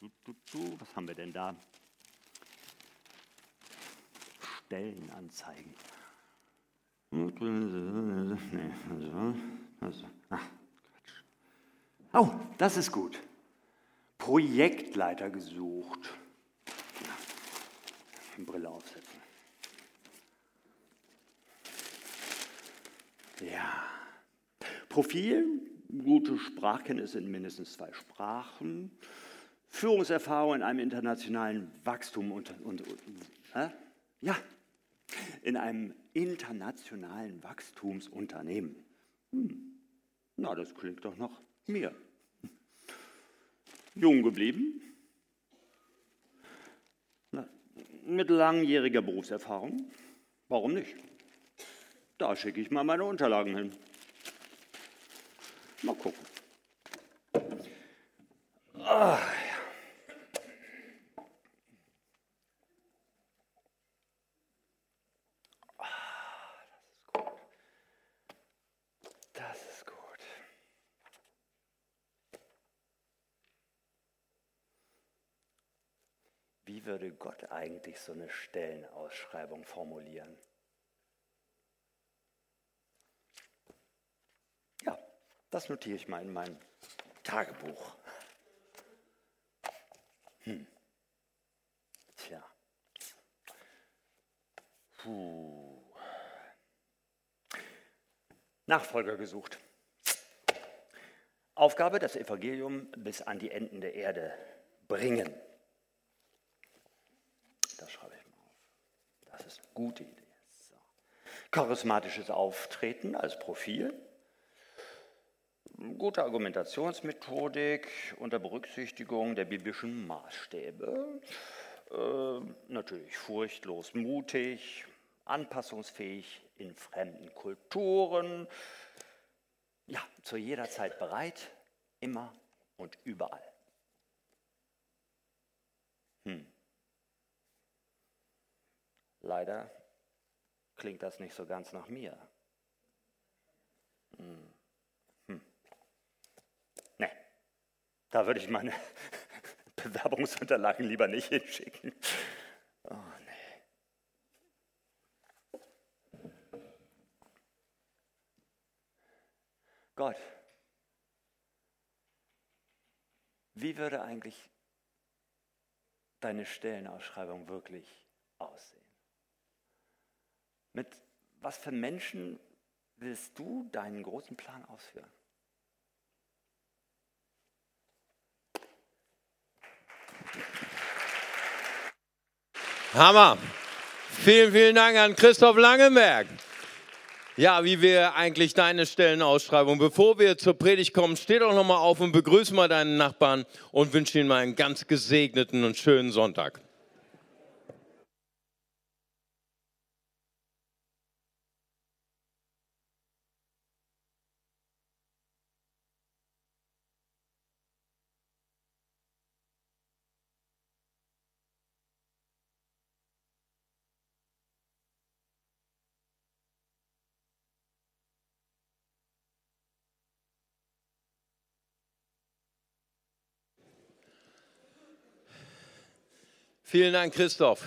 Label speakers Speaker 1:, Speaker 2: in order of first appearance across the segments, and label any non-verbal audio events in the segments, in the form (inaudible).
Speaker 1: Du, du, du. Was haben wir denn da? Stellenanzeigen. Ach, Quatsch. Oh, das ist gut. Projektleiter gesucht. Brille aufsetzen. Ja. Profil, gute Sprachkenntnisse in mindestens zwei Sprachen, Führungserfahrung in einem internationalen Wachstum und, und, und äh? ja, in einem internationalen Wachstumsunternehmen. Hm. Na, das klingt doch noch mir. Jung geblieben, Na, mit langjähriger Berufserfahrung. Warum nicht? Da schicke ich mal meine Unterlagen hin. Mal gucken. Ah, würde Gott eigentlich so eine Stellenausschreibung formulieren? Ja, das notiere ich mal in mein Tagebuch. Hm. Tja. Puh. Nachfolger gesucht. Aufgabe, das Evangelium bis an die Enden der Erde bringen. Gute Idee. So. Charismatisches Auftreten als Profil. Gute Argumentationsmethodik unter Berücksichtigung der biblischen Maßstäbe. Äh, natürlich furchtlos mutig, anpassungsfähig in fremden Kulturen. Ja, zu jeder Zeit bereit, immer und überall. Hm. Leider klingt das nicht so ganz nach mir. Hm. Da würde ich meine (laughs) Bewerbungsunterlagen lieber nicht hinschicken. Oh, nee. Gott, wie würde eigentlich deine Stellenausschreibung wirklich aussehen? Mit was für Menschen willst du deinen großen Plan ausführen?
Speaker 2: Hammer. Vielen, vielen Dank an Christoph Langenberg. Ja, wie wir eigentlich deine Stellenausschreibung. Bevor wir zur Predigt kommen, steh doch nochmal auf und begrüße mal deinen Nachbarn und wünsche ihnen mal einen ganz gesegneten und schönen Sonntag. Vielen Dank, Christoph.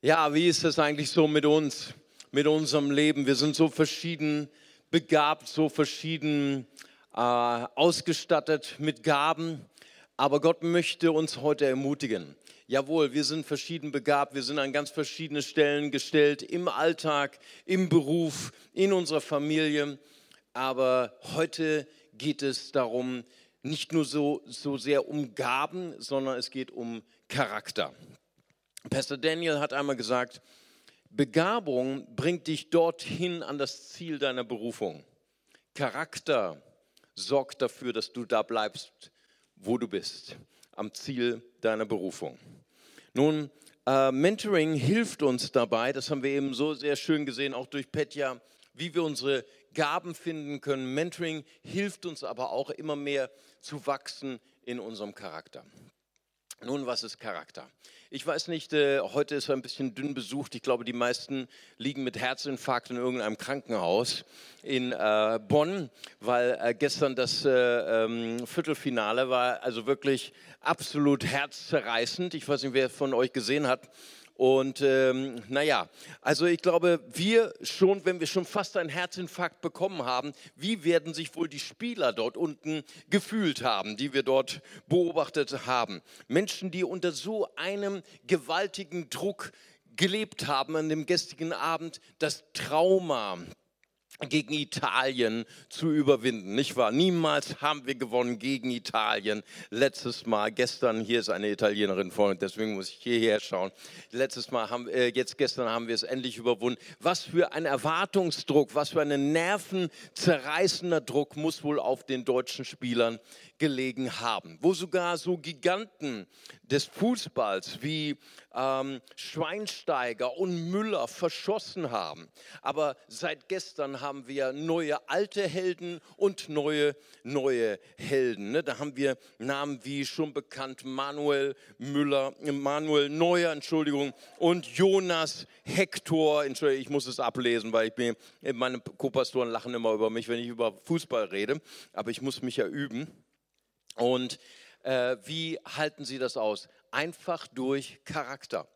Speaker 2: Ja, wie ist es eigentlich so mit uns, mit unserem Leben? Wir sind so verschieden begabt, so verschieden äh, ausgestattet mit Gaben. Aber Gott möchte uns heute ermutigen. Jawohl, wir sind verschieden begabt, wir sind an ganz verschiedene Stellen gestellt, im Alltag, im Beruf, in unserer Familie. Aber heute geht es darum, nicht nur so, so sehr um Gaben, sondern es geht um Charakter. Pastor Daniel hat einmal gesagt, Begabung bringt dich dorthin an das Ziel deiner Berufung. Charakter sorgt dafür, dass du da bleibst, wo du bist, am Ziel deiner Berufung. Nun, äh, Mentoring hilft uns dabei, das haben wir eben so sehr schön gesehen, auch durch Petja, wie wir unsere Gaben finden können. Mentoring hilft uns aber auch immer mehr zu wachsen in unserem Charakter. Nun, was ist Charakter? Ich weiß nicht, äh, heute ist er ein bisschen dünn besucht. Ich glaube, die meisten liegen mit Herzinfarkt in irgendeinem Krankenhaus in äh, Bonn, weil äh, gestern das äh, ähm, Viertelfinale war also wirklich absolut herzzerreißend. Ich weiß nicht, wer von euch gesehen hat. Und ähm, naja, also ich glaube, wir schon, wenn wir schon fast einen Herzinfarkt bekommen haben, wie werden sich wohl die Spieler dort unten gefühlt haben, die wir dort beobachtet haben? Menschen, die unter so einem gewaltigen Druck gelebt haben an dem gestrigen Abend, das Trauma, gegen Italien zu überwinden, nicht wahr? Niemals haben wir gewonnen gegen Italien. Letztes Mal, gestern, hier ist eine Italienerin vorne, deswegen muss ich hierher schauen. Letztes Mal, haben, äh, jetzt gestern haben wir es endlich überwunden. Was für ein Erwartungsdruck, was für ein nervenzerreißender Druck muss wohl auf den deutschen Spielern gelegen haben, wo sogar so Giganten des Fußballs wie ähm, Schweinsteiger und Müller verschossen haben. Aber seit gestern haben wir neue alte Helden und neue neue Helden. Ne? Da haben wir Namen wie schon bekannt Manuel Müller, Manuel Neuer, Entschuldigung, und Jonas Hector. Entschuldigung, ich muss es ablesen, weil ich bin, meine Co-Pastoren lachen immer über mich, wenn ich über Fußball rede. Aber ich muss mich ja üben. Und äh, wie halten Sie das aus? Einfach durch Charakter.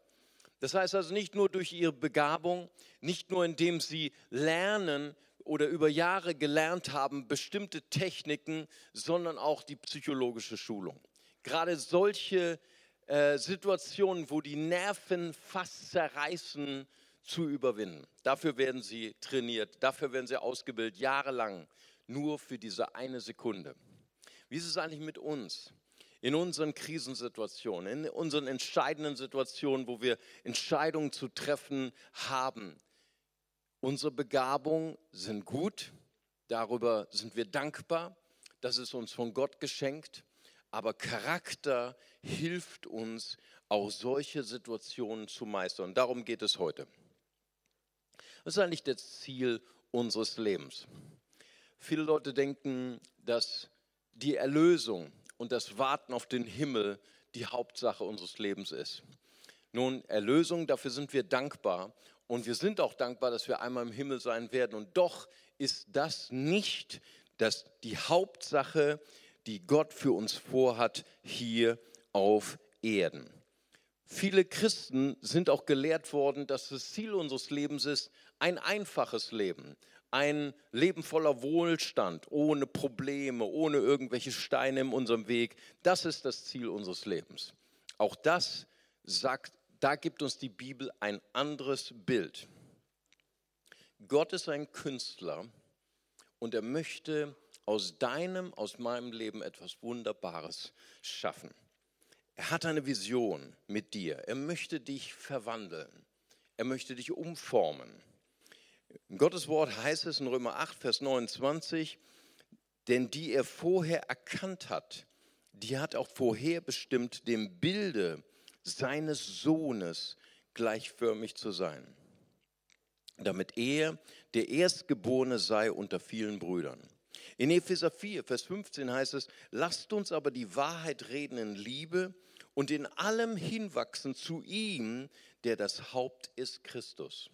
Speaker 2: Das heißt also nicht nur durch ihre Begabung, nicht nur indem sie lernen oder über Jahre gelernt haben, bestimmte Techniken, sondern auch die psychologische Schulung. Gerade solche äh, Situationen, wo die Nerven fast zerreißen, zu überwinden. Dafür werden sie trainiert, dafür werden sie ausgebildet, jahrelang, nur für diese eine Sekunde. Wie ist es eigentlich mit uns? In unseren Krisensituationen, in unseren entscheidenden Situationen, wo wir Entscheidungen zu treffen haben. Unsere Begabungen sind gut, darüber sind wir dankbar, das ist uns von Gott geschenkt, aber Charakter hilft uns, auch solche Situationen zu meistern. Und darum geht es heute. Was ist eigentlich das Ziel unseres Lebens? Viele Leute denken, dass die Erlösung und das Warten auf den Himmel die Hauptsache unseres Lebens ist. Nun, Erlösung, dafür sind wir dankbar und wir sind auch dankbar, dass wir einmal im Himmel sein werden. Und doch ist das nicht das, die Hauptsache, die Gott für uns vorhat hier auf Erden. Viele Christen sind auch gelehrt worden, dass das Ziel unseres Lebens ist, ein einfaches Leben, ein Leben voller Wohlstand, ohne Probleme, ohne irgendwelche Steine in unserem Weg. Das ist das Ziel unseres Lebens. Auch das sagt, da gibt uns die Bibel ein anderes Bild. Gott ist ein Künstler und er möchte aus deinem, aus meinem Leben etwas Wunderbares schaffen. Er hat eine Vision mit dir. Er möchte dich verwandeln. Er möchte dich umformen. In Gottes Wort heißt es in Römer 8, Vers 29, denn die er vorher erkannt hat, die hat auch vorher bestimmt, dem Bilde seines Sohnes gleichförmig zu sein, damit er der Erstgeborene sei unter vielen Brüdern. In Epheser 4, Vers 15 heißt es, lasst uns aber die Wahrheit reden in Liebe und in allem hinwachsen zu ihm, der das Haupt ist, Christus.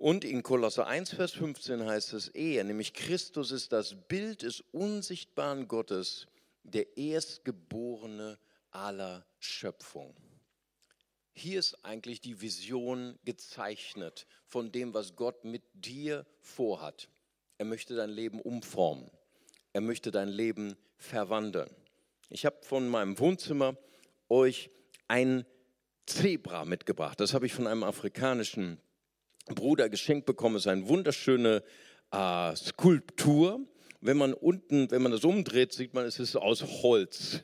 Speaker 2: Und in Kolosser 1, Vers 15 heißt es, er, nämlich Christus ist das Bild des unsichtbaren Gottes, der Erstgeborene aller Schöpfung. Hier ist eigentlich die Vision gezeichnet von dem, was Gott mit dir vorhat. Er möchte dein Leben umformen. Er möchte dein Leben verwandeln. Ich habe von meinem Wohnzimmer euch ein Zebra mitgebracht. Das habe ich von einem afrikanischen Bruder geschenkt bekommen. Ist eine wunderschöne äh, Skulptur. Wenn man unten, wenn man das umdreht, sieht man, es ist aus Holz.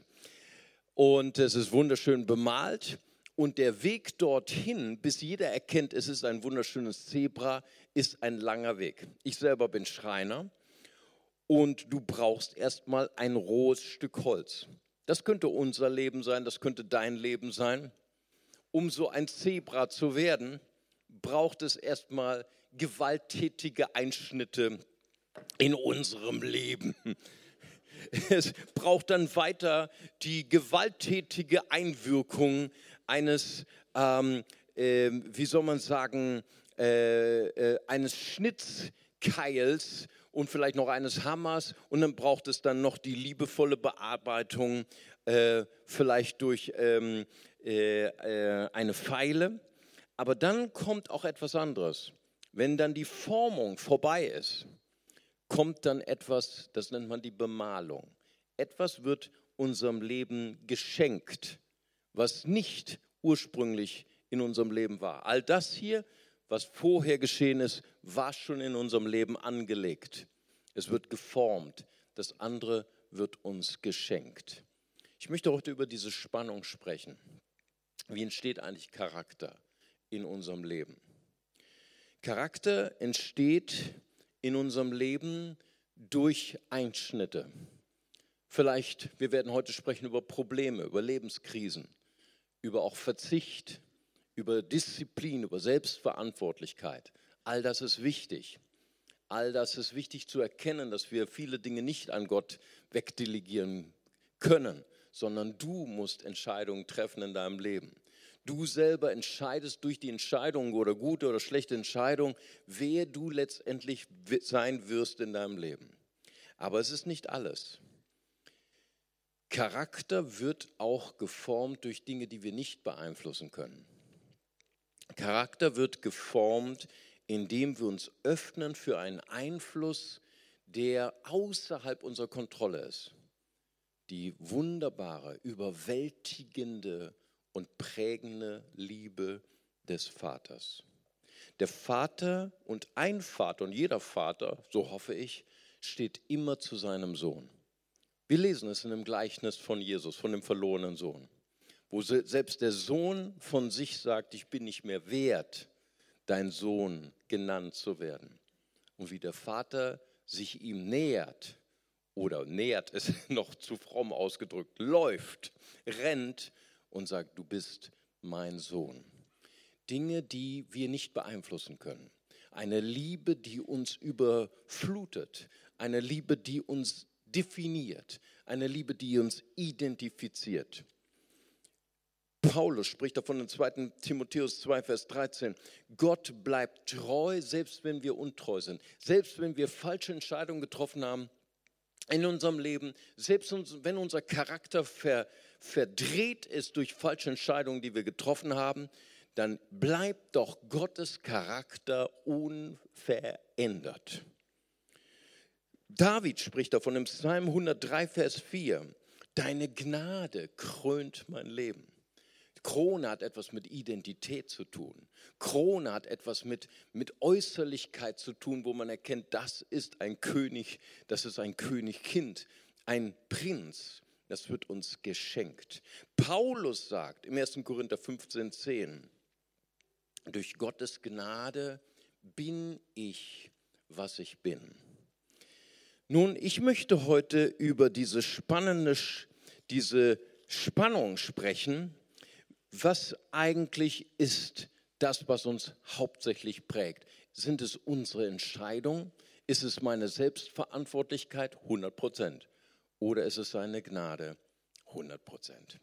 Speaker 2: Und es ist wunderschön bemalt. Und der Weg dorthin, bis jeder erkennt, es ist ein wunderschönes Zebra, ist ein langer Weg. Ich selber bin Schreiner und du brauchst erstmal ein rohes Stück Holz. Das könnte unser Leben sein, das könnte dein Leben sein. Um so ein Zebra zu werden, braucht es erstmal gewalttätige Einschnitte in unserem Leben. es braucht dann weiter die gewalttätige Einwirkung eines, ähm, äh, wie soll man sagen, äh, äh, eines Schnitzkeils und vielleicht noch eines Hammers und dann braucht es dann noch die liebevolle Bearbeitung, äh, vielleicht durch ähm, äh, äh, eine Pfeile. Aber dann kommt auch etwas anderes. Wenn dann die Formung vorbei ist, kommt dann etwas, das nennt man die Bemalung. Etwas wird unserem Leben geschenkt, was nicht ursprünglich in unserem Leben war. All das hier, was vorher geschehen ist, war schon in unserem Leben angelegt. Es wird geformt. Das andere wird uns geschenkt. Ich möchte heute über diese Spannung sprechen. Wie entsteht eigentlich Charakter in unserem Leben? Charakter entsteht in unserem Leben durch Einschnitte. Vielleicht, wir werden heute sprechen über Probleme, über Lebenskrisen, über auch Verzicht, über Disziplin, über Selbstverantwortlichkeit. All das ist wichtig. All das ist wichtig zu erkennen, dass wir viele Dinge nicht an Gott wegdelegieren können, sondern du musst Entscheidungen treffen in deinem Leben. Du selber entscheidest durch die Entscheidung oder gute oder schlechte Entscheidung, wer du letztendlich sein wirst in deinem Leben. Aber es ist nicht alles. Charakter wird auch geformt durch Dinge, die wir nicht beeinflussen können. Charakter wird geformt, indem wir uns öffnen für einen Einfluss, der außerhalb unserer Kontrolle ist. Die wunderbare, überwältigende und prägende Liebe des Vaters. Der Vater und ein Vater und jeder Vater, so hoffe ich, steht immer zu seinem Sohn. Wir lesen es in dem Gleichnis von Jesus, von dem verlorenen Sohn, wo selbst der Sohn von sich sagt, ich bin nicht mehr wert, dein Sohn genannt zu werden. Und wie der Vater sich ihm nähert, oder nähert es (laughs) noch zu fromm ausgedrückt, läuft, rennt und sagt, du bist mein Sohn. Dinge, die wir nicht beeinflussen können. Eine Liebe, die uns überflutet. Eine Liebe, die uns definiert. Eine Liebe, die uns identifiziert. Paulus spricht davon in 2. Timotheus 2, Vers 13. Gott bleibt treu, selbst wenn wir untreu sind. Selbst wenn wir falsche Entscheidungen getroffen haben in unserem Leben, selbst wenn unser Charakter ver, verdreht ist durch falsche Entscheidungen, die wir getroffen haben, dann bleibt doch Gottes Charakter unverändert. David spricht davon im Psalm 103, Vers 4. Deine Gnade krönt mein Leben. Krone hat etwas mit Identität zu tun. Krone hat etwas mit, mit Äußerlichkeit zu tun, wo man erkennt, das ist ein König, das ist ein Königkind, ein Prinz. Das wird uns geschenkt. Paulus sagt im 1. Korinther 15, 10, durch Gottes Gnade bin ich, was ich bin. Nun, ich möchte heute über diese spannende, diese Spannung sprechen. Was eigentlich ist das, was uns hauptsächlich prägt? Sind es unsere Entscheidungen? Ist es meine Selbstverantwortlichkeit? 100 Prozent oder ist es seine Gnade 100 Prozent?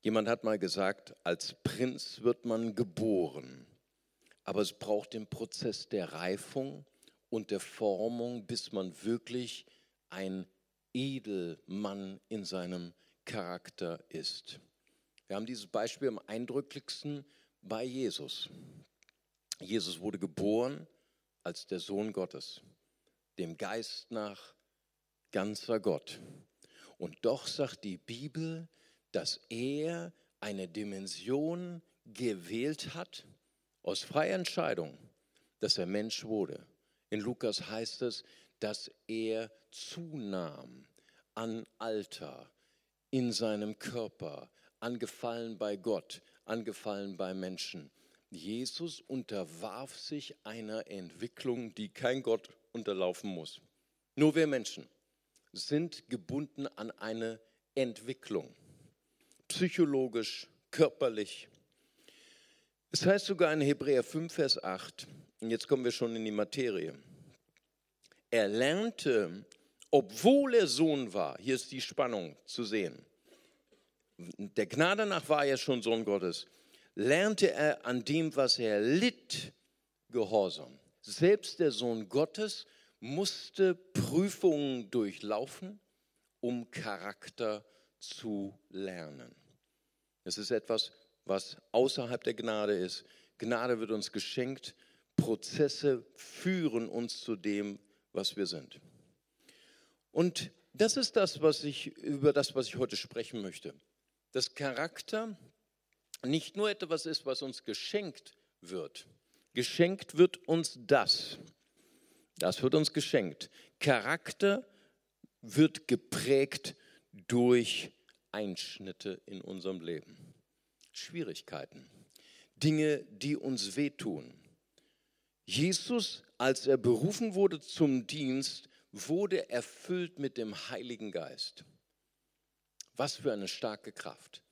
Speaker 2: Jemand hat mal gesagt, als Prinz wird man geboren, aber es braucht den Prozess der Reifung und der Formung, bis man wirklich ein Edelmann in seinem Charakter ist. Wir haben dieses Beispiel am eindrücklichsten bei Jesus. Jesus wurde geboren als der Sohn Gottes dem Geist nach ganzer Gott. Und doch sagt die Bibel, dass er eine Dimension gewählt hat aus freier Entscheidung, dass er Mensch wurde. In Lukas heißt es, dass er zunahm an Alter in seinem Körper, angefallen bei Gott, angefallen bei Menschen. Jesus unterwarf sich einer Entwicklung, die kein Gott unterlaufen muss. Nur wir Menschen sind gebunden an eine Entwicklung, psychologisch, körperlich. Es heißt sogar in Hebräer 5, Vers 8, und jetzt kommen wir schon in die Materie. Er lernte, obwohl er Sohn war, hier ist die Spannung zu sehen, der Gnade nach war er schon Sohn Gottes, lernte er an dem, was er litt, Gehorsam. Selbst der Sohn Gottes musste Prüfungen durchlaufen, um Charakter zu lernen. Es ist etwas, was außerhalb der Gnade ist. Gnade wird uns geschenkt. Prozesse führen uns zu dem, was wir sind. Und das ist das, was ich über das, was ich heute sprechen möchte. Dass Charakter nicht nur etwas ist, was uns geschenkt wird. Geschenkt wird uns das. Das wird uns geschenkt. Charakter wird geprägt durch Einschnitte in unserem Leben. Schwierigkeiten, Dinge, die uns wehtun. Jesus, als er berufen wurde zum Dienst, wurde erfüllt mit dem Heiligen Geist. Was für eine starke Kraft.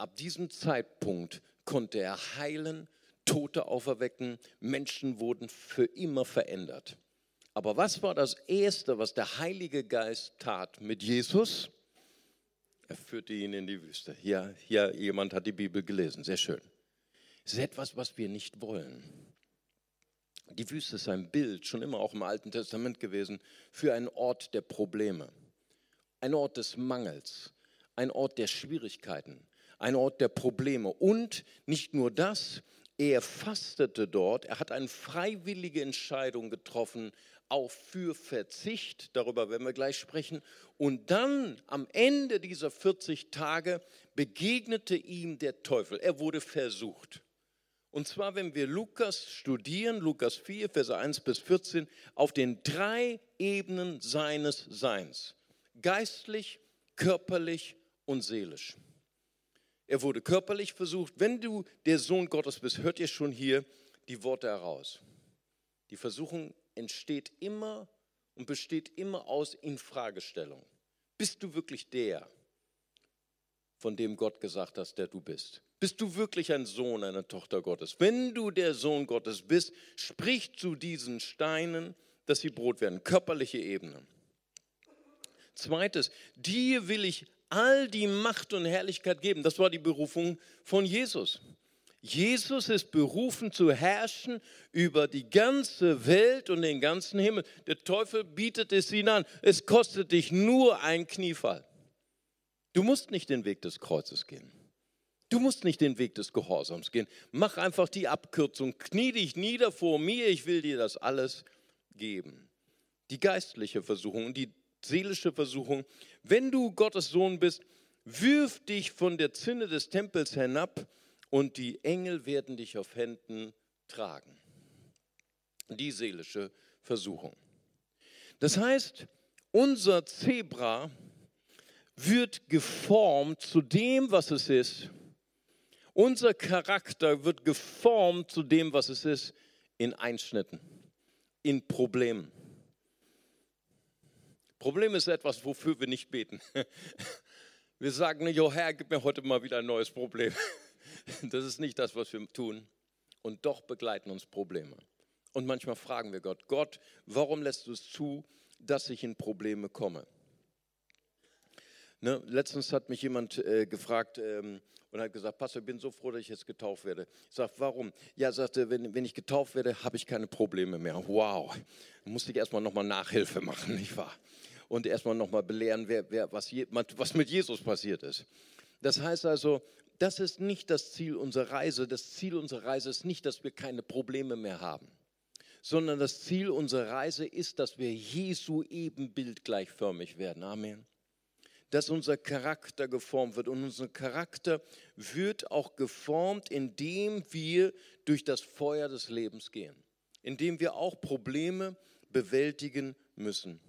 Speaker 2: Ab diesem Zeitpunkt konnte er heilen, Tote auferwecken, Menschen wurden für immer verändert. Aber was war das Erste, was der Heilige Geist tat mit Jesus? Er führte ihn in die Wüste. Hier, hier jemand hat die Bibel gelesen, sehr schön. Es ist etwas, was wir nicht wollen. Die Wüste ist ein Bild, schon immer auch im Alten Testament gewesen, für einen Ort der Probleme, ein Ort des Mangels, ein Ort der Schwierigkeiten, ein Ort der Probleme. Und nicht nur das, er fastete dort, er hat eine freiwillige Entscheidung getroffen, auch für Verzicht, darüber werden wir gleich sprechen. Und dann am Ende dieser 40 Tage begegnete ihm der Teufel. Er wurde versucht. Und zwar, wenn wir Lukas studieren, Lukas 4, Verse 1 bis 14, auf den drei Ebenen seines Seins. Geistlich, körperlich und seelisch. Er wurde körperlich versucht. Wenn du der Sohn Gottes bist, hört ihr schon hier die Worte heraus. Die Versuchung entsteht immer und besteht immer aus Infragestellung. Bist du wirklich der, von dem Gott gesagt hat, der du bist? Bist du wirklich ein Sohn, eine Tochter Gottes? Wenn du der Sohn Gottes bist, sprich zu diesen Steinen, dass sie Brot werden. Körperliche Ebene. Zweites, dir will ich all die Macht und Herrlichkeit geben. Das war die Berufung von Jesus. Jesus ist berufen zu herrschen über die ganze Welt und den ganzen Himmel. Der Teufel bietet es ihnen an. Es kostet dich nur ein Kniefall. Du musst nicht den Weg des Kreuzes gehen. Du musst nicht den Weg des Gehorsams gehen. Mach einfach die Abkürzung. Knie dich nieder vor mir. Ich will dir das alles geben. Die geistliche Versuchung und die seelische Versuchung. Wenn du Gottes Sohn bist, wirf dich von der Zinne des Tempels hinab und die Engel werden dich auf Händen tragen. Die seelische Versuchung. Das heißt, unser Zebra wird geformt zu dem, was es ist. Unser Charakter wird geformt zu dem, was es ist, in Einschnitten, in Problemen. Problem ist etwas, wofür wir nicht beten. (laughs) Wir sagen nicht, oh Herr, gib mir heute mal wieder ein neues Problem. (laughs) Das ist nicht das, was wir tun. Und doch begleiten uns Probleme. Und manchmal fragen wir Gott, Gott, warum lässt du es zu, dass ich in Probleme komme? Ne, letztens hat mich jemand äh, gefragt ähm, und hat gesagt, Pastor, ich bin so froh, dass ich jetzt getauft werde. Ich sage, warum? Ja, sagte, wenn, wenn ich getauft werde, habe ich keine Probleme mehr. Wow, musste ich erstmal nochmal Nachhilfe machen, (laughs) nicht wahr? Und erstmal nochmal belehren, wer, wer, was, was mit Jesus passiert ist. Das heißt also, das ist nicht das Ziel unserer Reise. Das Ziel unserer Reise ist nicht, dass wir keine Probleme mehr haben, sondern das Ziel unserer Reise ist, dass wir Jesu Ebenbild gleichförmig werden. Amen. Dass unser Charakter geformt wird. Und unser Charakter wird auch geformt, indem wir durch das Feuer des Lebens gehen. Indem wir auch Probleme bewältigen müssen.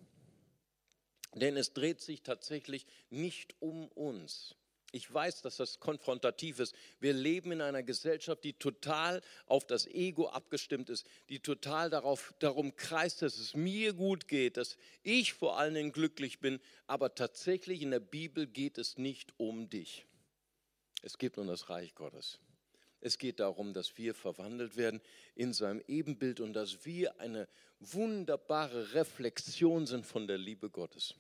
Speaker 2: Denn es dreht sich tatsächlich nicht um uns ich weiß, dass das konfrontativ ist. Wir leben in einer Gesellschaft, die total auf das Ego abgestimmt ist, die total darauf, darum kreist, dass es mir gut geht, dass ich vor allen Dingen glücklich bin. Aber tatsächlich in der Bibel geht es nicht um dich. Es geht um das Reich Gottes. Es geht darum, dass wir verwandelt werden in seinem Ebenbild und dass wir eine wunderbare Reflexion sind von der Liebe Gottes.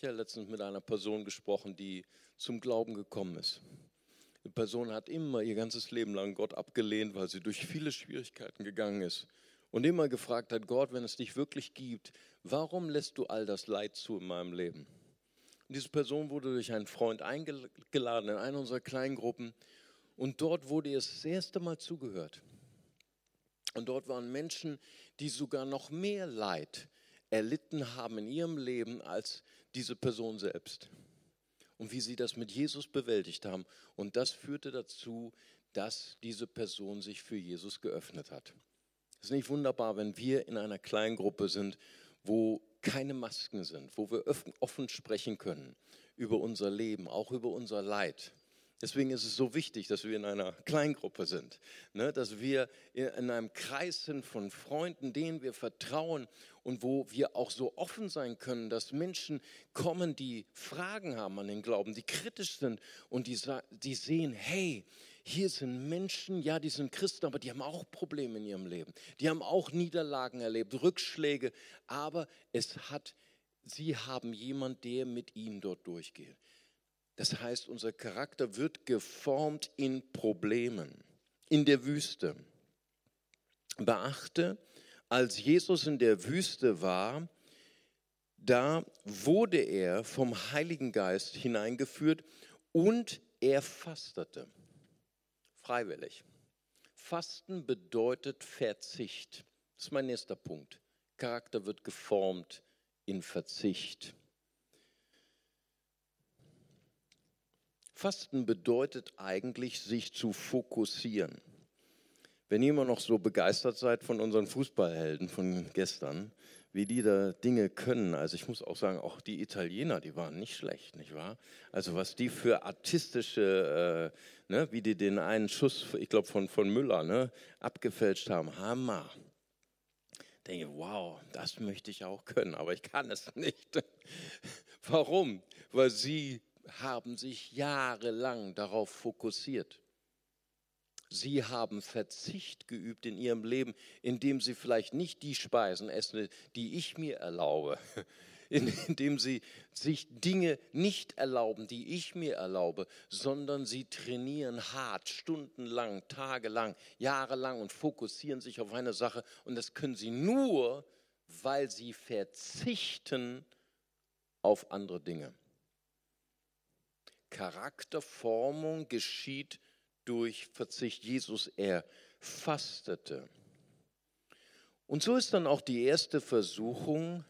Speaker 2: Ich habe letztens mit einer Person gesprochen, die zum Glauben gekommen ist. Die Person hat immer ihr ganzes Leben lang Gott abgelehnt, weil sie durch viele Schwierigkeiten gegangen ist und immer gefragt hat, Gott, wenn es dich wirklich gibt, warum lässt du all das Leid zu in meinem Leben? Und diese Person wurde durch einen Freund eingeladen in eine unserer Kleingruppen und dort wurde ihr das erste Mal zugehört. Und dort waren Menschen, die sogar noch mehr Leid erlitten haben in ihrem Leben als diese Person selbst. Und wie sie das mit Jesus bewältigt haben. Und das führte dazu, dass diese Person sich für Jesus geöffnet hat. Es ist nicht wunderbar, wenn wir in einer kleinen Gruppe sind, wo keine Masken sind, wo wir offen sprechen können über unser Leben, auch über unser Leid. Deswegen ist es so wichtig, dass wir in einer Kleingruppe sind, ne? dass wir in einem Kreis sind von Freunden, denen wir vertrauen und wo wir auch so offen sein können, dass Menschen kommen, die Fragen haben an den Glauben, die kritisch sind und die, die sehen, hey, hier sind Menschen, ja, die sind Christen, aber die haben auch Probleme in ihrem Leben. Die haben auch Niederlagen erlebt, Rückschläge, aber es hat, sie haben jemand, der mit ihnen dort durchgeht. Das heißt, unser Charakter wird geformt in Problemen, in der Wüste. Beachte, als Jesus in der Wüste war, da wurde er vom Heiligen Geist hineingeführt und er fastete. Freiwillig. Fasten bedeutet Verzicht. Das ist mein nächster Punkt. Charakter wird geformt in Verzicht. Fasten bedeutet eigentlich, sich zu fokussieren. Wenn ihr immer noch so begeistert seid von unseren Fußballhelden von gestern, wie die da Dinge können, also ich muss auch sagen, auch die Italiener, die waren nicht schlecht, nicht wahr? Also was die für artistische, äh, ne, wie die den einen Schuss, ich glaube von, von Müller, ne, abgefälscht haben, Hammer. Denke, wow, das möchte ich auch können, aber ich kann es nicht. (laughs) Warum? Weil sie haben sich jahrelang darauf fokussiert. Sie haben Verzicht geübt in ihrem Leben, indem sie vielleicht nicht die Speisen essen, die ich mir erlaube, (laughs) indem sie sich Dinge nicht erlauben, die ich mir erlaube, sondern sie trainieren hart, stundenlang, tagelang, jahrelang und fokussieren sich auf eine Sache. Und das können sie nur, weil sie verzichten auf andere Dinge. Charakterformung geschieht durch Verzicht. Jesus, er fastete. Und so ist dann auch die erste Versuchung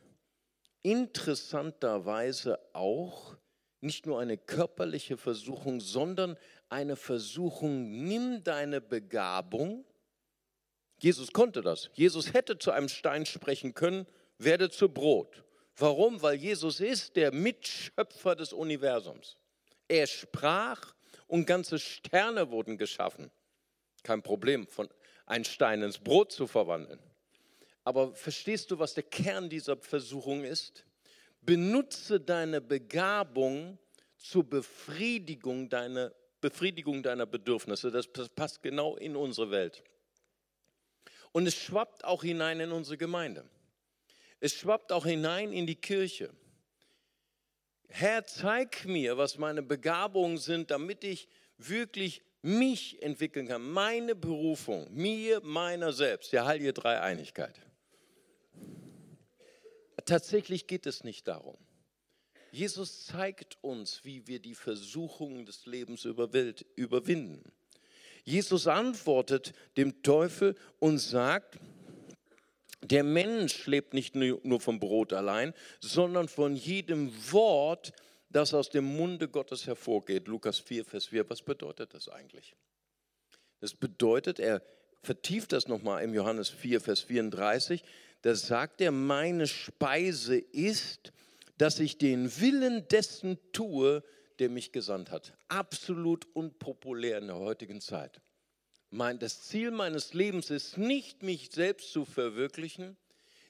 Speaker 2: interessanterweise auch nicht nur eine körperliche Versuchung, sondern eine Versuchung, nimm deine Begabung. Jesus konnte das. Jesus hätte zu einem Stein sprechen können, werde zu Brot. Warum? Weil Jesus ist der Mitschöpfer des Universums. Er sprach und ganze Sterne wurden geschaffen. Kein Problem, von ein Stein ins Brot zu verwandeln. Aber verstehst du, was der Kern dieser Versuchung ist? Benutze deine Begabung zur Befriedigung deiner, Befriedigung deiner Bedürfnisse. Das passt genau in unsere Welt. Und es schwappt auch hinein in unsere Gemeinde. Es schwappt auch hinein in die Kirche. Herr, zeig mir, was meine Begabungen sind, damit ich wirklich mich entwickeln kann, meine Berufung, mir, meiner selbst, ja, Heilige Dreieinigkeit. Tatsächlich geht es nicht darum. Jesus zeigt uns, wie wir die Versuchungen des Lebens überwinden. Jesus antwortet dem Teufel und sagt, der Mensch lebt nicht nur vom Brot allein, sondern von jedem Wort, das aus dem Munde Gottes hervorgeht. Lukas 4, Vers 4. Was bedeutet das eigentlich? Das bedeutet, er vertieft das nochmal im Johannes 4, Vers 34. Da sagt er, meine Speise ist, dass ich den Willen dessen tue, der mich gesandt hat. Absolut unpopulär in der heutigen Zeit. Mein, das Ziel meines Lebens ist nicht, mich selbst zu verwirklichen,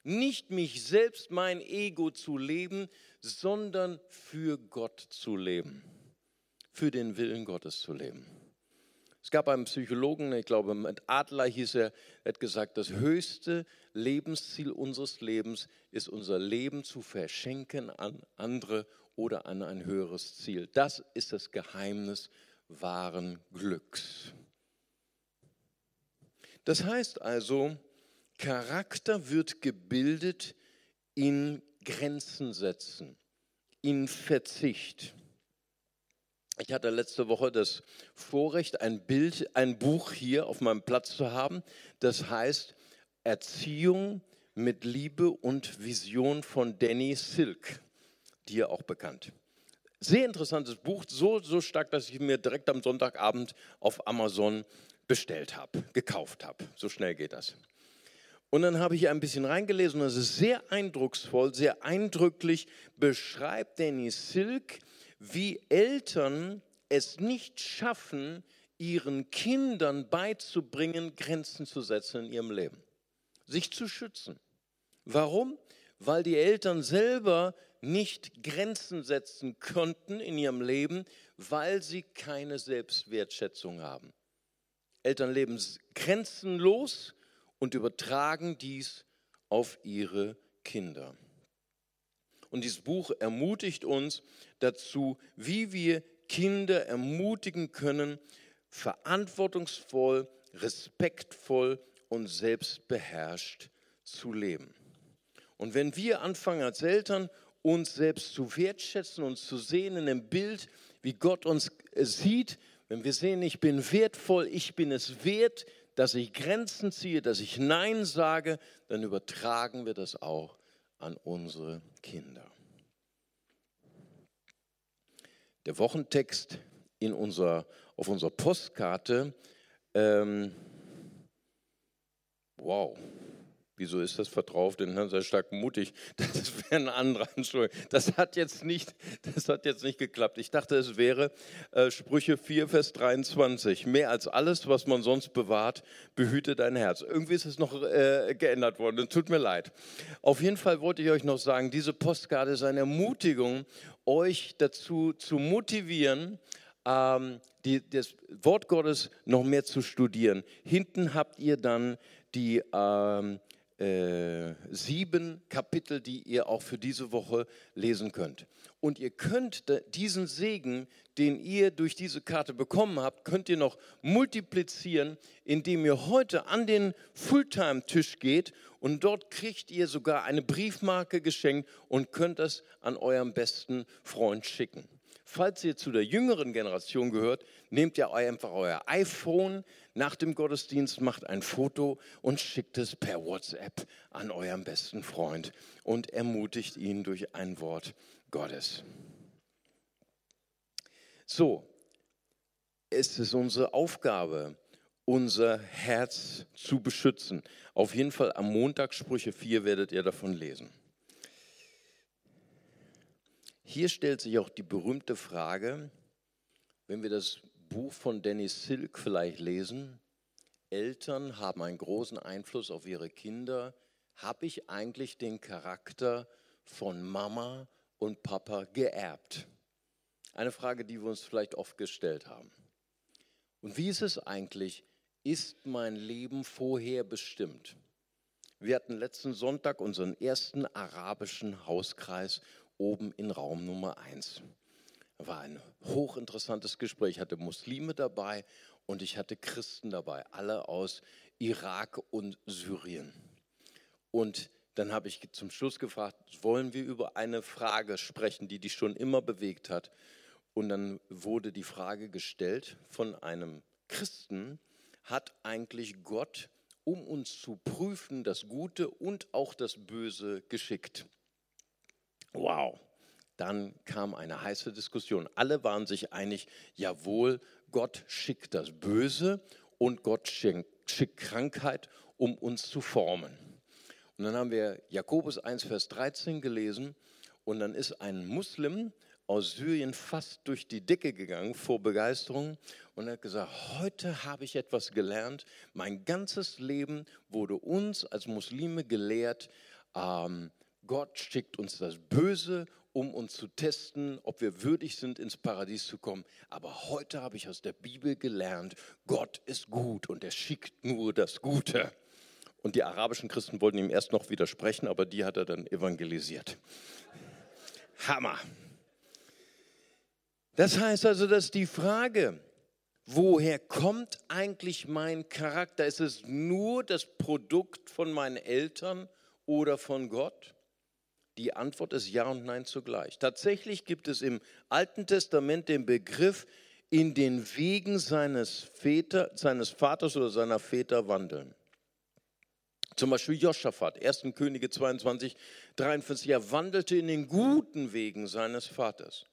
Speaker 2: nicht mich selbst, mein Ego zu leben, sondern für Gott zu leben, für den Willen Gottes zu leben. Es gab einen Psychologen, ich glaube, mit Adler hieß er, der hat gesagt, das höchste Lebensziel unseres Lebens ist unser Leben zu verschenken an andere oder an ein höheres Ziel. Das ist das Geheimnis wahren Glücks. Das heißt also, Charakter wird gebildet in Grenzen setzen, in Verzicht. Ich hatte letzte Woche das Vorrecht, ein Bild, ein Buch hier auf meinem Platz zu haben. Das heißt Erziehung mit Liebe und Vision von Danny Silk, dir auch bekannt. Sehr interessantes Buch, so, so stark, dass ich mir direkt am Sonntagabend auf Amazon bestellt habe, gekauft habe. So schnell geht das. Und dann habe ich ein bisschen reingelesen und es ist sehr eindrucksvoll, sehr eindrücklich beschreibt Danny Silk, wie Eltern es nicht schaffen, ihren Kindern beizubringen, Grenzen zu setzen in ihrem Leben, sich zu schützen. Warum? Weil die Eltern selber nicht Grenzen setzen konnten in ihrem Leben, weil sie keine Selbstwertschätzung haben. Eltern leben grenzenlos und übertragen dies auf ihre Kinder. Und dieses Buch ermutigt uns dazu, wie wir Kinder ermutigen können, verantwortungsvoll, respektvoll und selbstbeherrscht zu leben. Und wenn wir anfangen als Eltern, uns selbst zu wertschätzen, uns zu sehen in dem Bild, wie Gott uns sieht, wenn wir sehen, ich bin wertvoll, ich bin es wert, dass ich Grenzen ziehe, dass ich Nein sage, dann übertragen wir das auch an unsere Kinder. Der Wochentext in unser, auf unserer Postkarte, ähm, wow, Wieso ist das vertraut? Den Herrn sei stark mutig. (laughs) Das wäre ein anderer. Entschuldigung. Das hat jetzt nicht, das hat jetzt nicht geklappt. Ich dachte, es wäre äh, Sprüche 4, Vers 23. Mehr als alles, was man sonst bewahrt, behüte dein Herz. Irgendwie ist es noch äh, geändert worden. Das tut mir leid. Auf jeden Fall wollte ich euch noch sagen, diese Postkarte ist eine Ermutigung, euch dazu zu motivieren, ähm, die, das Wort Gottes noch mehr zu studieren. Hinten habt ihr dann die ähm, äh, sieben Kapitel, die ihr auch für diese Woche lesen könnt. Und ihr könnt diesen Segen, den ihr durch diese Karte bekommen habt, könnt ihr noch multiplizieren, indem ihr heute an den Fulltime-Tisch geht und dort kriegt ihr sogar eine Briefmarke geschenkt und könnt das an eurem besten Freund schicken. Falls ihr zu der jüngeren Generation gehört, nehmt ihr einfach euer iPhone nach dem Gottesdienst, macht ein Foto und schickt es per WhatsApp an euren besten Freund und ermutigt ihn durch ein Wort Gottes. So, es ist unsere Aufgabe, unser Herz zu beschützen. Auf jeden Fall am Montag Sprüche 4 werdet ihr davon lesen. Hier stellt sich auch die berühmte Frage, wenn wir das Buch von Dennis Silk vielleicht lesen, Eltern haben einen großen Einfluss auf ihre Kinder. Habe ich eigentlich den Charakter von Mama und Papa geerbt? Eine Frage, die wir uns vielleicht oft gestellt haben. Und wie ist es eigentlich? Ist mein Leben vorher bestimmt? Wir hatten letzten Sonntag unseren ersten arabischen Hauskreis oben in Raum Nummer 1. War ein hochinteressantes Gespräch. Ich hatte Muslime dabei und ich hatte Christen dabei, alle aus Irak und Syrien. Und dann habe ich zum Schluss gefragt, wollen wir über eine Frage sprechen, die dich schon immer bewegt hat? Und dann wurde die Frage gestellt von einem Christen, hat eigentlich Gott, um uns zu prüfen, das Gute und auch das Böse geschickt? Wow. Dann kam eine heiße Diskussion. Alle waren sich einig, jawohl, Gott schickt das Böse und Gott schickt Krankheit, um uns zu formen. Und dann haben wir Jakobus 1, Vers 13 gelesen und dann ist ein Muslim aus Syrien fast durch die Decke gegangen vor Begeisterung und hat gesagt, heute habe ich etwas gelernt. Mein ganzes Leben wurde uns als Muslime gelehrt, ähm, Gott schickt uns das Böse, um uns zu testen, ob wir würdig sind, ins Paradies zu kommen. Aber heute habe ich aus der Bibel gelernt, Gott ist gut und er schickt nur das Gute. Und die arabischen Christen wollten ihm erst noch widersprechen, aber die hat er dann evangelisiert. Hammer. Das heißt also, dass die Frage, woher kommt eigentlich mein Charakter? Ist es nur das Produkt von meinen Eltern oder von Gott? Die Antwort ist ja und nein zugleich. Tatsächlich gibt es im Alten Testament den Begriff, in den Wegen seines, Väter, seines Vaters oder seiner Väter wandeln. Zum Beispiel Joschafat, 1. Könige 22, 43, er wandelte in den guten Wegen seines Vaters.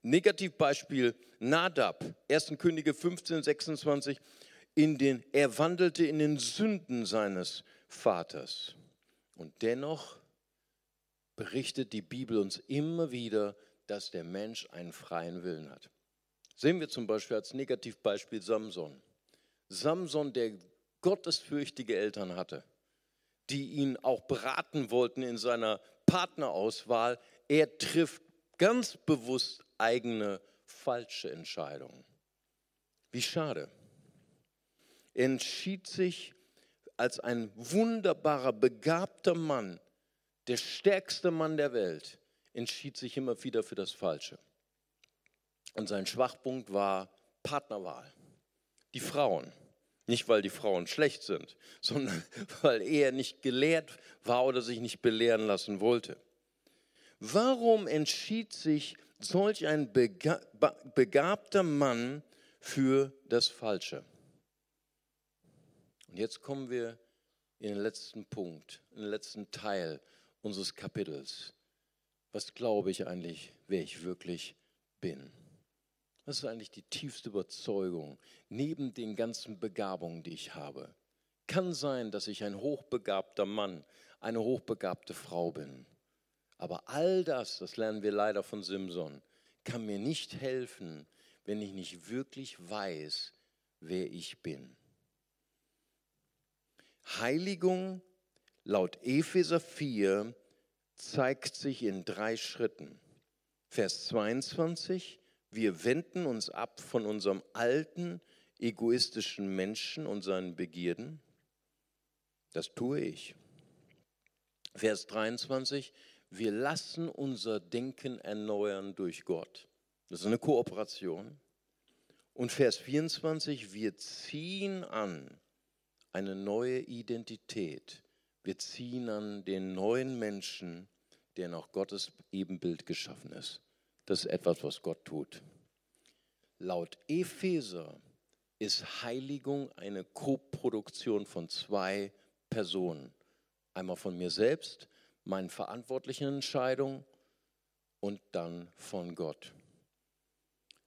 Speaker 2: Negativbeispiel Nadab, 1. Könige 15, 26, in den, er wandelte in den Sünden seines Vaters. Und dennoch berichtet die Bibel uns immer wieder, dass der Mensch einen freien Willen hat. Sehen wir zum Beispiel als Negativbeispiel Samson. Samson, der gottesfürchtige Eltern hatte, die ihn auch beraten wollten in seiner Partnerauswahl, er trifft ganz bewusst eigene falsche Entscheidungen. Wie schade. Er entschied sich als ein wunderbarer, begabter Mann der stärkste Mann der Welt, entschied sich immer wieder für das Falsche. Und sein Schwachpunkt war Partnerwahl. Die Frauen. Nicht, weil die Frauen schlecht sind, (laughs) sondern weil er nicht gelehrt war oder sich nicht belehren lassen wollte. Warum entschied sich solch ein begabter Mann für das Falsche? Und jetzt kommen wir in den letzten Punkt, in den letzten Teil unseres Kapitels. Was glaube ich eigentlich, wer ich wirklich bin? Was ist eigentlich die tiefste Überzeugung neben den ganzen Begabungen, die ich habe? Kann sein, dass ich ein hochbegabter Mann, eine hochbegabte Frau bin. Aber all das, das lernen wir leider von Simson, kann mir nicht helfen, wenn ich nicht wirklich weiß, wer ich bin. Heiligung laut Epheser 4 zeigt sich in drei Schritten. Vers 22, wir wenden uns ab von unserem alten, egoistischen Menschen und seinen Begierden. Das tue ich. Vers 23, wir lassen unser Denken erneuern durch Gott. Das ist eine Kooperation. Und Vers 24, wir ziehen an eine neue Identität wir ziehen an den neuen Menschen, der nach Gottes Ebenbild geschaffen ist. Das ist etwas, was Gott tut. Laut Epheser ist Heiligung eine Koproduktion von zwei Personen. Einmal von mir selbst, meinen verantwortlichen Entscheidungen und dann von Gott.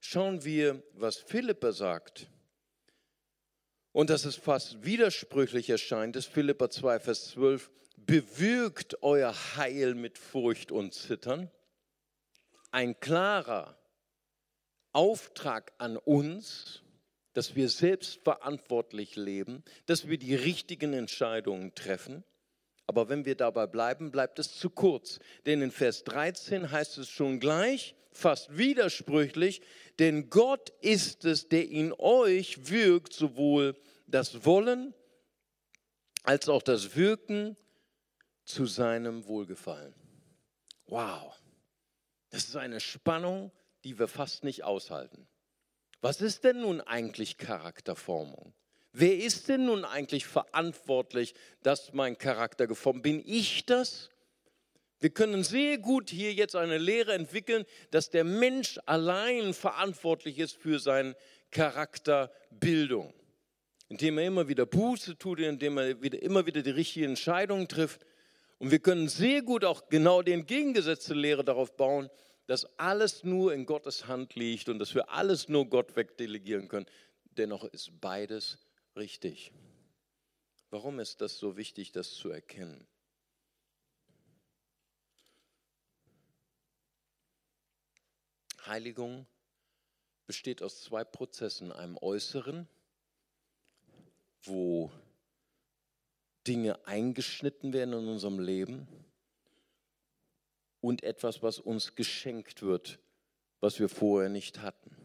Speaker 2: Schauen wir, was Philippa sagt und dass es fast widersprüchlich erscheint, ist Philippa 2, Vers 12, bewirkt euer Heil mit Furcht und Zittern. Ein klarer Auftrag an uns, dass wir selbstverantwortlich leben, dass wir die richtigen Entscheidungen treffen. Aber wenn wir dabei bleiben, bleibt es zu kurz. Denn in Vers 13 heißt es schon gleich, fast widersprüchlich, denn Gott ist es, der in euch wirkt, sowohl das Wollen als auch das Wirken zu seinem Wohlgefallen. Wow, das ist eine Spannung, die wir fast nicht aushalten. Was ist denn nun eigentlich Charakterformung? Wer ist denn nun eigentlich verantwortlich, dass mein Charakter geformt? Bin ich das? Wir können sehr gut hier jetzt eine Lehre entwickeln, dass der Mensch allein verantwortlich ist für seine Charakterbildung. Indem er immer wieder Buße tut, indem er wieder, immer wieder die richtigen Entscheidungen trifft. Und wir können sehr gut auch genau die entgegengesetzte Lehre darauf bauen, dass alles nur in Gottes Hand liegt und dass wir alles nur Gott wegdelegieren können. Dennoch ist beides richtig. Warum ist das so wichtig, das zu erkennen? Heiligung besteht aus zwei Prozessen, einem äußeren, wo Dinge eingeschnitten werden in unserem Leben und etwas, was uns geschenkt wird, was wir vorher nicht hatten.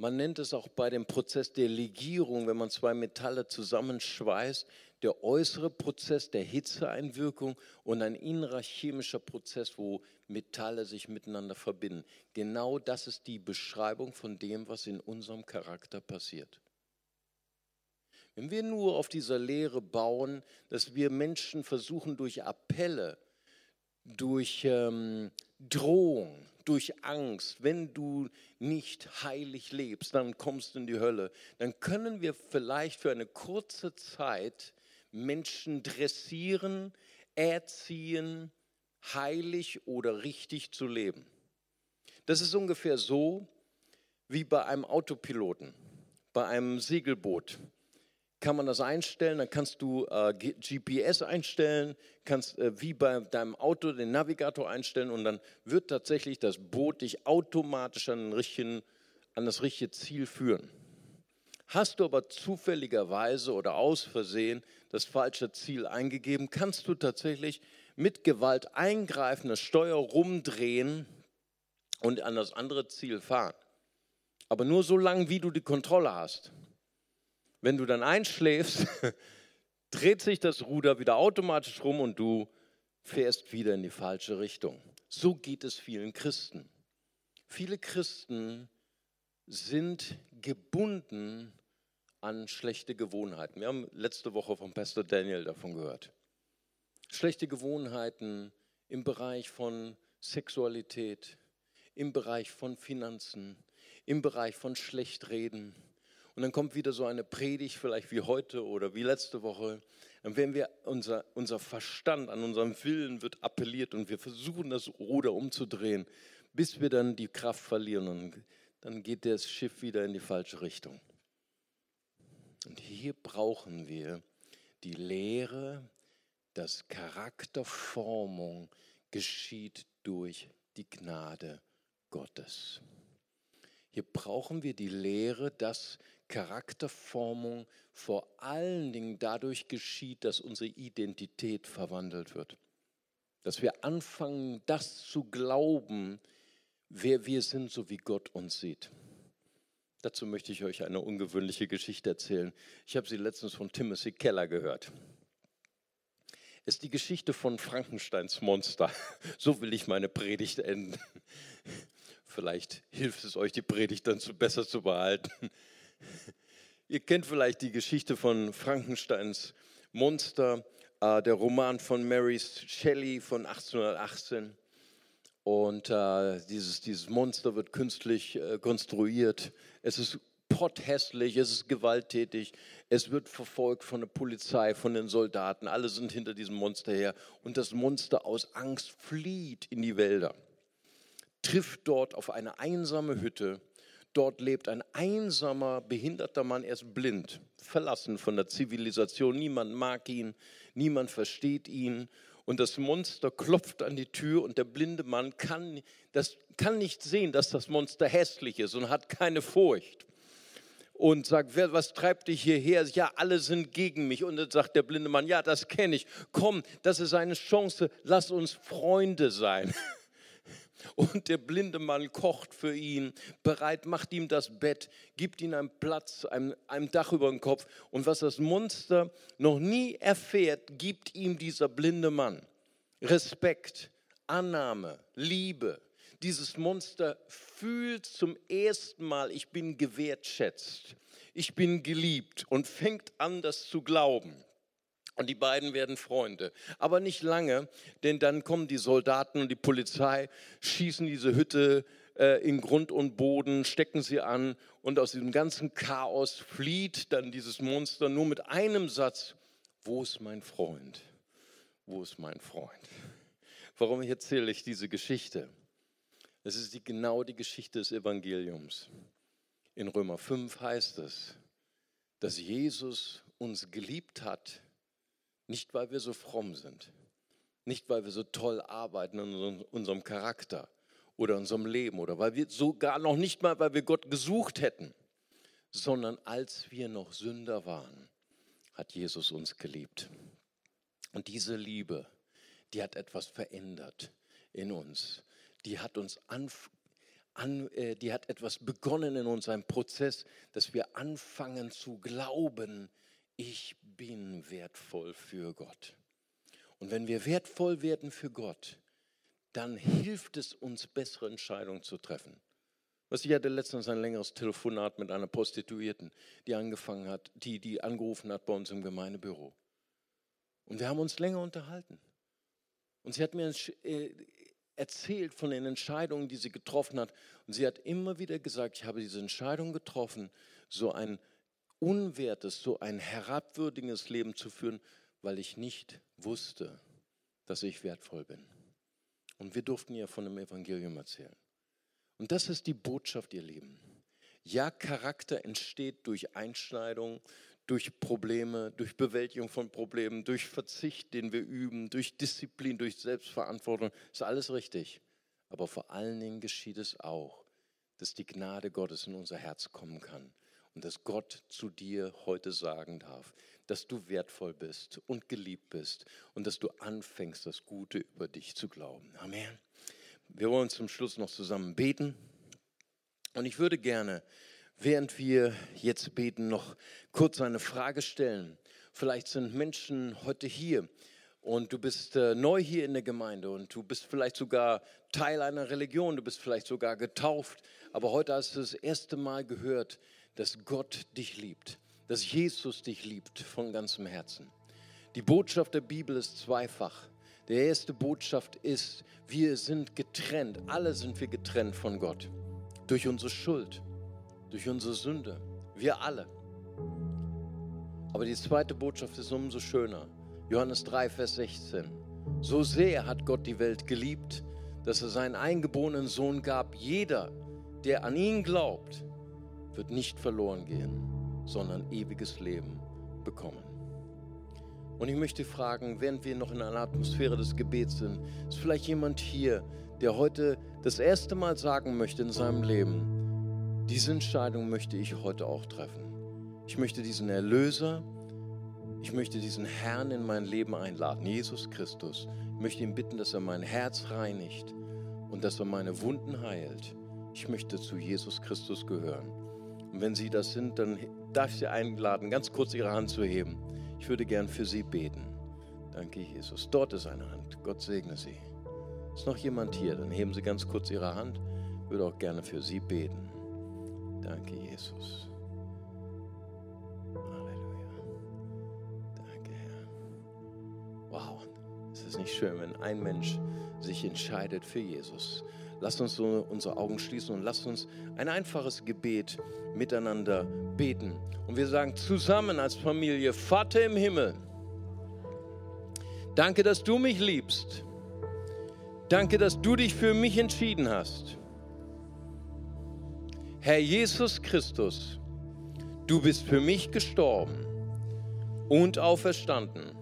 Speaker 2: Man nennt es auch bei dem Prozess der Legierung, wenn man zwei Metalle zusammenschweißt, der äußere Prozess der Hitzeeinwirkung und ein innerer chemischer Prozess, wo Metalle sich miteinander verbinden. Genau das ist die Beschreibung von dem, was in unserem Charakter passiert. Wenn wir nur auf dieser Lehre bauen, dass wir Menschen versuchen durch Appelle, durch ähm, Drohung, durch Angst, wenn du nicht heilig lebst, dann kommst du in die Hölle, dann können wir vielleicht für eine kurze Zeit Menschen dressieren, erziehen, heilig oder richtig zu leben. Das ist ungefähr so wie bei einem Autopiloten, bei einem Segelboot kann man das einstellen, dann kannst du äh, GPS einstellen, kannst äh, wie bei deinem Auto den Navigator einstellen und dann wird tatsächlich das Boot dich automatisch an, an das richtige Ziel führen. Hast du aber zufälligerweise oder aus Versehen das falsche Ziel eingegeben, kannst du tatsächlich mit Gewalt eingreifen, das Steuer rumdrehen und an das andere Ziel fahren. Aber nur so lange, wie du die Kontrolle hast. Wenn du dann einschläfst, (laughs) dreht sich das Ruder wieder automatisch rum und du fährst wieder in die falsche Richtung. So geht es vielen Christen. Viele Christen sind gebunden an schlechte Gewohnheiten. Wir haben letzte Woche von Pastor Daniel davon gehört. Schlechte Gewohnheiten im Bereich von Sexualität, im Bereich von Finanzen, im Bereich von Schlechtreden und dann kommt wieder so eine Predigt, vielleicht wie heute oder wie letzte Woche. Dann werden wir, unser, unser Verstand, an unserem Willen wird appelliert und wir versuchen das Ruder umzudrehen, bis wir dann die Kraft verlieren und dann geht das Schiff wieder in die falsche Richtung. Und hier brauchen wir die Lehre, dass Charakterformung geschieht durch die Gnade Gottes. Hier brauchen wir die Lehre, dass Charakterformung vor allen Dingen dadurch geschieht, dass unsere Identität verwandelt wird. Dass wir anfangen, das zu glauben, wer wir sind, so wie Gott uns sieht. Dazu möchte ich euch eine ungewöhnliche Geschichte erzählen. Ich habe sie letztens von Timothy Keller gehört. Es ist die Geschichte von Frankensteins Monster. (laughs) So will ich meine Predigt enden. (laughs) Vielleicht hilft es euch, die Predigt dann zu besser zu behalten. Ihr kennt vielleicht die Geschichte von Frankensteins Monster, äh, der Roman von Mary Shelley von 1818. Und äh, dieses, dieses Monster wird künstlich äh, konstruiert. Es ist potthässlich, es ist gewalttätig, es wird verfolgt von der Polizei, von den Soldaten. Alle sind hinter diesem Monster her. Und das Monster aus Angst flieht in die Wälder, trifft dort auf eine einsame Hütte Dort lebt ein einsamer, behinderter Mann, er ist blind, verlassen von der Zivilisation. Niemand mag ihn, niemand versteht ihn. Und das Monster klopft an die Tür und der blinde Mann kann, das, kann nicht sehen, dass das Monster hässlich ist und hat keine Furcht. Und sagt, wer, was treibt dich hierher? Ja, alle sind gegen mich. Und dann sagt der blinde Mann, ja, das kenne ich. Komm, das ist eine Chance, lass uns Freunde sein. (laughs) Und der blinde Mann kocht für ihn, bereit, macht ihm das Bett, gibt ihm einen Platz, ein, ein Dach über den Kopf. Und was das Monster noch nie erfährt, gibt ihm dieser blinde Mann. Respekt, Annahme, Liebe. Dieses Monster fühlt zum ersten Mal, ich bin gewertschätzt, ich bin geliebt und fängt an, das zu glauben. Und die beiden werden Freunde. Aber nicht lange, denn dann kommen die Soldaten und die Polizei, schießen diese Hütte äh, in Grund und Boden, stecken sie an und aus diesem ganzen Chaos flieht dann dieses Monster nur mit einem Satz, wo ist mein Freund? Wo ist mein Freund? Warum erzähle ich diese Geschichte? Es ist die, genau die Geschichte des Evangeliums. In Römer 5 heißt es, dass Jesus uns geliebt hat, nicht, weil wir so fromm sind, nicht, weil wir so toll arbeiten in unserem Charakter oder unserem Leben oder weil wir sogar noch nicht mal, weil wir Gott gesucht hätten, sondern als wir noch Sünder waren, hat Jesus uns geliebt. Und diese Liebe, die hat etwas verändert in uns. Die hat uns an, an, äh, die hat etwas begonnen in uns, ein Prozess, dass wir anfangen zu glauben, ich bin wertvoll für Gott. Und wenn wir wertvoll werden für Gott, dann hilft es uns, bessere Entscheidungen zu treffen. Ich hatte letztens ein längeres Telefonat mit einer Prostituierten, die angefangen hat, die, die angerufen hat bei uns im Gemeindebüro. Und wir haben uns länger unterhalten. Und sie hat mir äh, erzählt von den Entscheidungen, die sie getroffen hat. Und sie hat immer wieder gesagt, ich habe diese Entscheidung getroffen, so ein unwertes, so ein herabwürdiges Leben zu führen, weil ich nicht wusste, dass ich wertvoll bin. Und wir durften ihr von dem Evangelium erzählen. Und das ist die Botschaft, ihr Lieben. Ja, Charakter entsteht durch Einschneidung, durch Probleme, durch Bewältigung von Problemen, durch Verzicht, den wir üben, durch Disziplin, durch Selbstverantwortung. Ist alles richtig. Aber vor allen Dingen geschieht es auch, dass die Gnade Gottes in unser Herz kommen kann und dass Gott zu dir heute sagen darf, dass du wertvoll bist und geliebt bist und dass du anfängst, das Gute über dich zu glauben. Amen. Wir wollen zum Schluss noch zusammen beten. Und ich würde gerne, während wir jetzt beten, noch kurz eine Frage stellen. Vielleicht sind Menschen heute hier und du bist äh, neu hier in der Gemeinde und du bist vielleicht sogar Teil einer Religion, du bist vielleicht sogar getauft, aber heute hast du das erste Mal gehört, dass Gott dich liebt, dass Jesus dich liebt von ganzem Herzen. Die Botschaft der Bibel ist zweifach. Die erste Botschaft ist, wir sind getrennt, alle sind wir getrennt von Gott. Durch unsere Schuld, durch unsere Sünde. Wir alle. Aber die zweite Botschaft ist umso schöner. Johannes 3, Vers 16. So sehr hat Gott die Welt geliebt, dass er seinen eingeborenen Sohn gab. Jeder, der an ihn glaubt, wird nicht verloren gehen, sondern ewiges Leben bekommen. Und ich möchte fragen, während wir noch in einer Atmosphäre des Gebets sind, ist vielleicht jemand hier, der heute das erste Mal sagen möchte in seinem Leben, diese Entscheidung möchte ich heute auch treffen. Ich möchte diesen Erlöser, ich möchte diesen Herrn in mein Leben einladen, Jesus Christus. Ich möchte ihn bitten, dass er mein Herz reinigt und dass er meine Wunden heilt. Ich möchte zu Jesus Christus gehören. Und wenn Sie das sind, dann darf ich Sie einladen, ganz kurz Ihre Hand zu heben. Ich würde gern für Sie beten. Danke, Jesus. Dort ist eine Hand. Gott segne Sie. Ist noch jemand hier? Dann heben Sie ganz kurz Ihre Hand. Ich würde auch gerne für Sie beten. Danke, Jesus. Halleluja. Danke, Herr. Wow, es ist nicht schön, wenn ein Mensch sich entscheidet für Jesus. Lasst uns so unsere Augen schließen und lasst uns ein einfaches Gebet miteinander beten. Und wir sagen zusammen als Familie, Vater im Himmel, danke, dass du mich liebst. Danke, dass du dich für mich entschieden hast. Herr Jesus Christus, du bist für mich gestorben und auferstanden.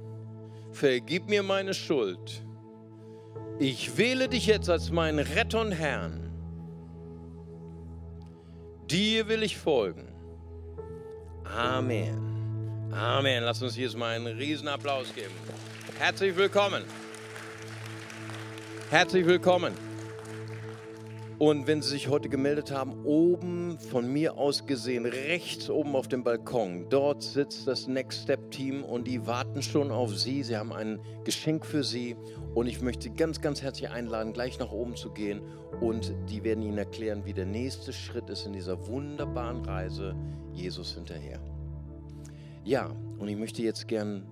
Speaker 2: Vergib mir meine Schuld ich wähle dich jetzt als meinen Retter und Herrn. Dir will ich folgen. Amen. Amen. Lass uns jetzt mal einen riesen Applaus geben. Herzlich willkommen. Herzlich willkommen. Und wenn Sie sich heute gemeldet haben, oben von mir aus gesehen, rechts oben auf dem Balkon, dort sitzt das Next Step Team und die warten schon auf Sie. Sie haben ein Geschenk für Sie und ich möchte ganz, ganz herzlich einladen, gleich nach oben zu gehen und die werden Ihnen erklären, wie der nächste Schritt ist in dieser wunderbaren Reise Jesus hinterher. Ja, und ich möchte jetzt gern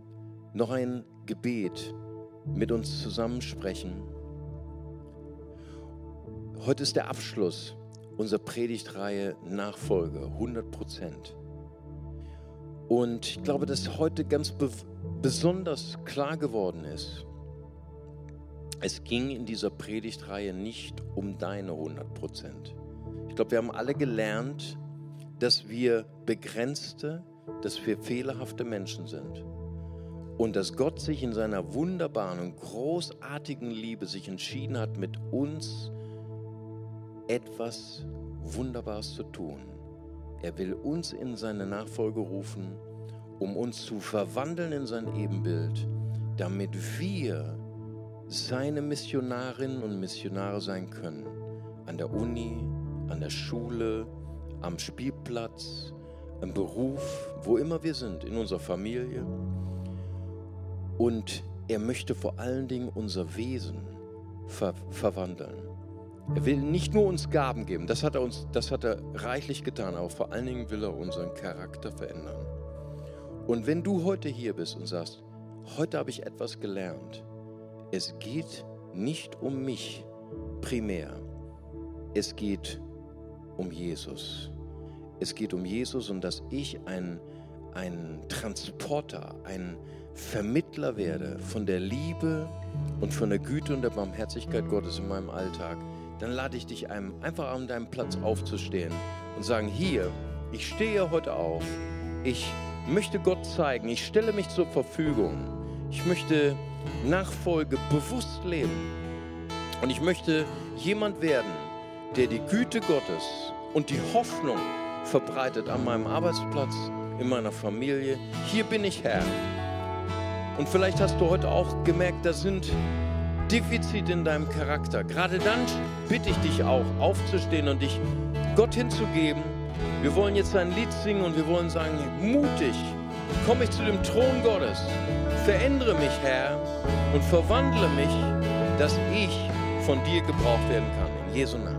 Speaker 2: noch ein Gebet mit uns zusammensprechen Heute ist der Abschluss unserer Predigtreihe Nachfolge, 100 Prozent. Und ich glaube, dass heute ganz be besonders klar geworden ist, es ging in dieser Predigtreihe nicht um deine 100 Prozent. Ich glaube, wir haben alle gelernt, dass wir begrenzte, dass wir fehlerhafte Menschen sind. Und dass Gott sich in seiner wunderbaren und großartigen Liebe sich entschieden hat, mit uns etwas Wunderbares zu tun. Er will uns in seine Nachfolge rufen, um uns zu verwandeln in sein Ebenbild, damit wir seine Missionarinnen und Missionare sein können. An der Uni, an der Schule, am Spielplatz, im Beruf, wo immer wir sind, in unserer Familie. Und er möchte vor allen Dingen unser Wesen ver verwandeln. Er will nicht nur uns Gaben geben, das hat, er uns, das hat er reichlich getan, aber vor allen Dingen will er unseren Charakter verändern. Und wenn du heute hier bist und sagst, heute habe ich etwas gelernt, es geht nicht um mich primär, es geht um Jesus. Es geht um Jesus und dass ich ein, ein Transporter, ein Vermittler werde von der Liebe und von der Güte und der Barmherzigkeit Gottes in meinem Alltag, dann lade ich dich ein, einfach an deinem Platz aufzustehen und sagen, hier, ich stehe heute auf, ich möchte Gott zeigen, ich stelle mich zur Verfügung, ich möchte Nachfolge bewusst leben und ich möchte jemand werden, der die Güte Gottes und die Hoffnung verbreitet an meinem Arbeitsplatz, in meiner Familie. Hier bin ich Herr. Und vielleicht hast du heute auch gemerkt, da sind Defizite in deinem Charakter. Gerade dann bitte ich dich auch, aufzustehen und dich Gott hinzugeben. Wir wollen jetzt ein Lied singen und wir wollen sagen, mutig komme ich zu dem Thron Gottes. Verändere mich, Herr, und verwandle mich, dass ich von dir gebraucht werden kann. In Jesu Namen.